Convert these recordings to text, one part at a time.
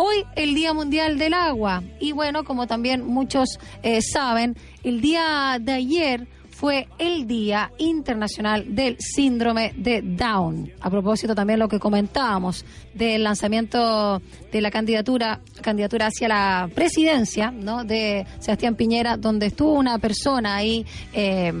Hoy el Día Mundial del Agua y bueno, como también muchos eh, saben, el día de ayer fue el Día Internacional del Síndrome de Down. A propósito también lo que comentábamos del lanzamiento de la candidatura candidatura hacia la presidencia, ¿no? De Sebastián Piñera, donde estuvo una persona ahí, eh,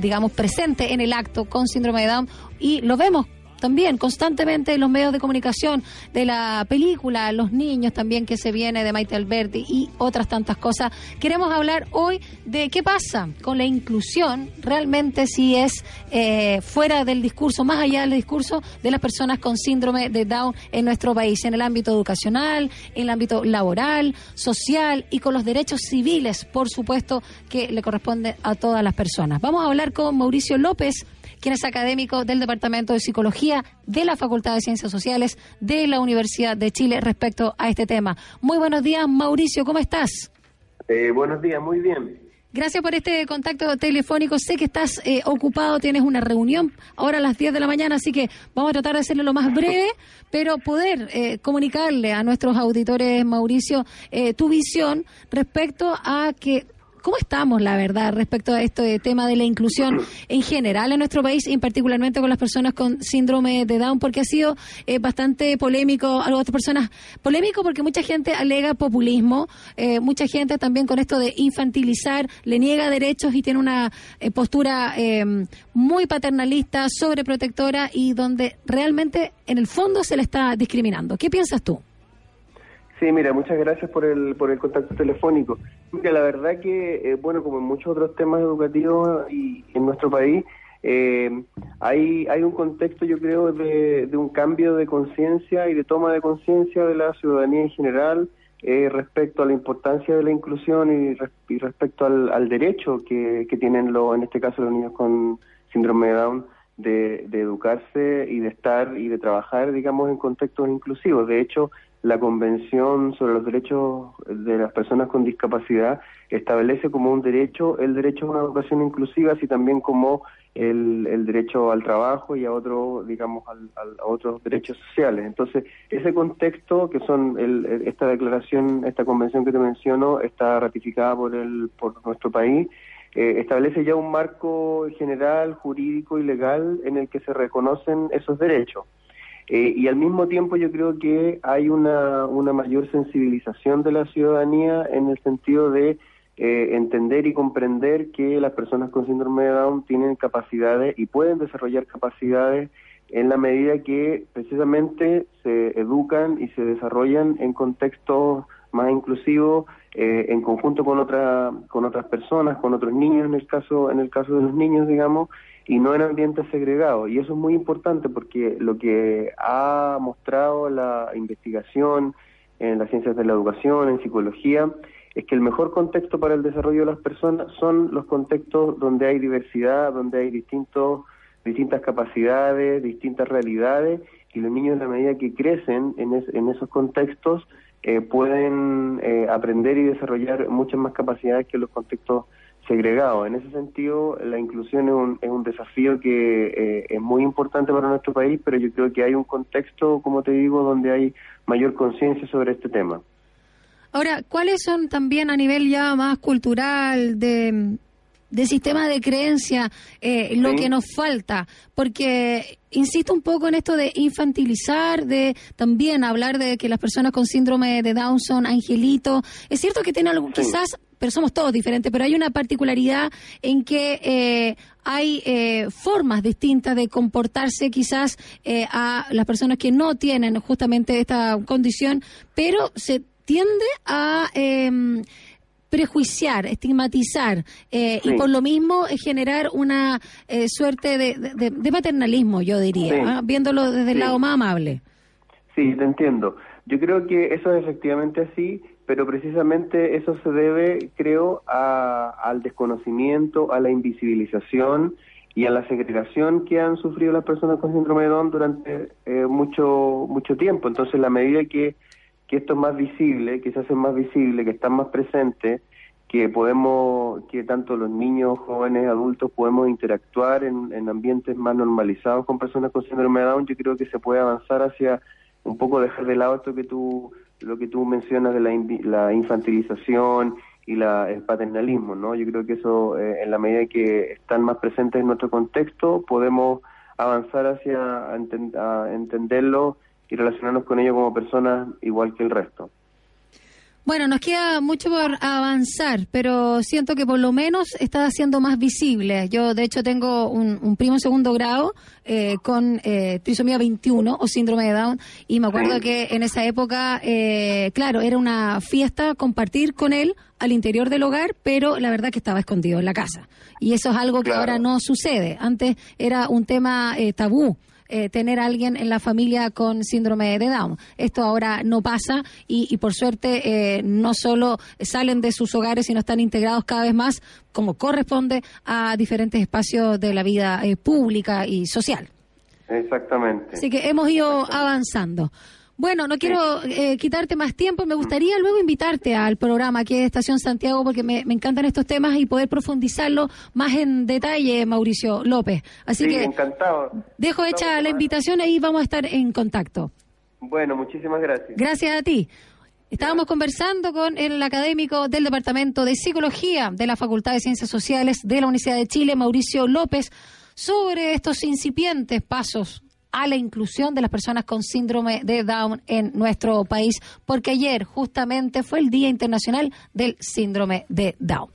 digamos, presente en el acto con síndrome de Down y lo vemos también constantemente en los medios de comunicación de la película, los niños también que se viene de Maite Alberti y otras tantas cosas. Queremos hablar hoy de qué pasa con la inclusión, realmente si es eh, fuera del discurso, más allá del discurso de las personas con síndrome de Down en nuestro país, en el ámbito educacional, en el ámbito laboral, social y con los derechos civiles, por supuesto, que le corresponde a todas las personas. Vamos a hablar con Mauricio López quien es académico del Departamento de Psicología de la Facultad de Ciencias Sociales de la Universidad de Chile respecto a este tema. Muy buenos días, Mauricio, ¿cómo estás? Eh, buenos días, muy bien. Gracias por este contacto telefónico. Sé que estás eh, ocupado, tienes una reunión ahora a las 10 de la mañana, así que vamos a tratar de hacerlo lo más breve, pero poder eh, comunicarle a nuestros auditores, Mauricio, tu visión respecto a que ¿Cómo estamos, la verdad, respecto a este tema de la inclusión en general en nuestro país y particularmente con las personas con síndrome de Down? Porque ha sido eh, bastante polémico, algo otras personas, polémico porque mucha gente alega populismo, eh, mucha gente también con esto de infantilizar, le niega derechos y tiene una eh, postura muy paternalista, sobreprotectora y donde realmente en el fondo se le está discriminando. ¿Qué piensas tú? Sí, mira, muchas gracias por el, por el contacto telefónico. Mira, la verdad que, eh, bueno, como en muchos otros temas educativos y en nuestro país, eh, hay, hay un contexto, yo creo, de, un cambio de conciencia y de toma de conciencia de la ciudadanía en general eh, respecto a la importancia de la inclusión y, respecto al, derecho que, que tienen, lo, en este caso, los niños con síndrome de Down de educarse y de estar y de trabajar, digamos, en contextos inclusivos. De hecho, la Convención sobre los Derechos de las Personas con Discapacidad establece como un derecho el derecho a una educación inclusiva, así también como el, el derecho al trabajo y a otro, digamos, al, a otros derechos sociales. Entonces, ese contexto que son el, esta declaración, esta convención que te menciono, está ratificada por el por nuestro país. Eh, establece ya un marco general, jurídico y legal en el que se reconocen esos derechos. Eh, y al mismo tiempo yo creo que hay una, una mayor sensibilización de la ciudadanía en el sentido de eh, entender y comprender que las personas con síndrome de Down tienen capacidades y pueden desarrollar capacidades en la medida que precisamente se educan y se desarrollan en contextos más inclusivos, eh, en conjunto con otra, con otras personas, con otros niños en el caso, en el caso de los niños, digamos, y no en ambientes segregados. Y eso es muy importante porque lo que ha mostrado la investigación en las ciencias de la educación, en psicología, es que el mejor contexto para el desarrollo de las personas son los contextos donde hay diversidad, donde hay distintos, distintas capacidades, distintas realidades, y los niños en la medida que crecen en, en esos contextos eh, pueden eh, aprender y desarrollar muchas más capacidades que los contextos segregado. En ese sentido, la inclusión es un, es un desafío que eh, es muy importante para nuestro país, pero yo creo que hay un contexto, como te digo, donde hay mayor conciencia sobre este tema. Ahora, ¿cuáles son también a nivel ya más cultural, de, de sistema de creencia, eh, lo que nos falta? Porque insisto un poco en esto de infantilizar, de también hablar de que las personas con síndrome de Down son angelitos. Es cierto que tiene algo, quizás pero somos todos diferentes, pero hay una particularidad en que eh, hay eh, formas distintas de comportarse quizás eh, a las personas que no tienen justamente esta condición, pero se tiende a em, prejuiciar, estigmatizar y por lo mismo generar una suerte de, paternalismo, yo diría, ¿ah? viéndolo desde el lado más amable. Sí, te entiendo. Yo creo que eso es efectivamente así pero precisamente eso se debe, creo, al desconocimiento, a la invisibilización y a la segregación que han sufrido las personas con síndrome de Down durante eh, mucho mucho tiempo. Entonces, la medida que, que esto es más visible, que se hace más visible, que están más presentes, que podemos, que tanto los niños, jóvenes, adultos podemos interactuar en, en ambientes más normalizados con personas con síndrome de Down, yo creo que se puede avanzar hacia un poco dejar de lado esto que tú lo que tú mencionas de la, la infantilización y la, el paternalismo, ¿no? Yo creo que eso, eh, en la medida que están más presentes en nuestro contexto, podemos avanzar hacia a entenderlo y relacionarnos con ellos como personas igual que el resto. Bueno, nos queda mucho por avanzar, pero siento que por lo menos está siendo más visible. Yo, de hecho, tengo un, primo en segundo grado eh, con eh, trisomía 21 o síndrome de Down y me acuerdo que en esa época, eh, claro, era una fiesta compartir con él al interior del hogar, pero la verdad que estaba escondido en la casa. Y eso es algo que ahora no sucede. Antes era un tema eh, tabú. Eh, tener a alguien en la familia con síndrome de Down. Esto ahora no pasa y, por suerte eh, no solo salen de sus hogares, sino están integrados cada vez más, como corresponde, a diferentes espacios de la vida eh, pública y social. Exactamente. Así que hemos ido avanzando. Bueno, no quiero eh, quitarte más tiempo. Me gustaría luego invitarte al programa aquí de Estación Santiago porque me, encantan estos temas y poder profundizarlo más en detalle, Mauricio López. Así que encantado. dejo hecha la invitación y vamos a estar en contacto. Bueno, muchísimas gracias. Gracias a ti. Estábamos conversando con el académico del Departamento de Psicología de la Facultad de Ciencias Sociales de la Universidad de Chile, Mauricio López, sobre estos incipientes pasos a la inclusión de las personas con síndrome de Down en nuestro país, porque ayer justamente fue el Día Internacional del Síndrome de Down.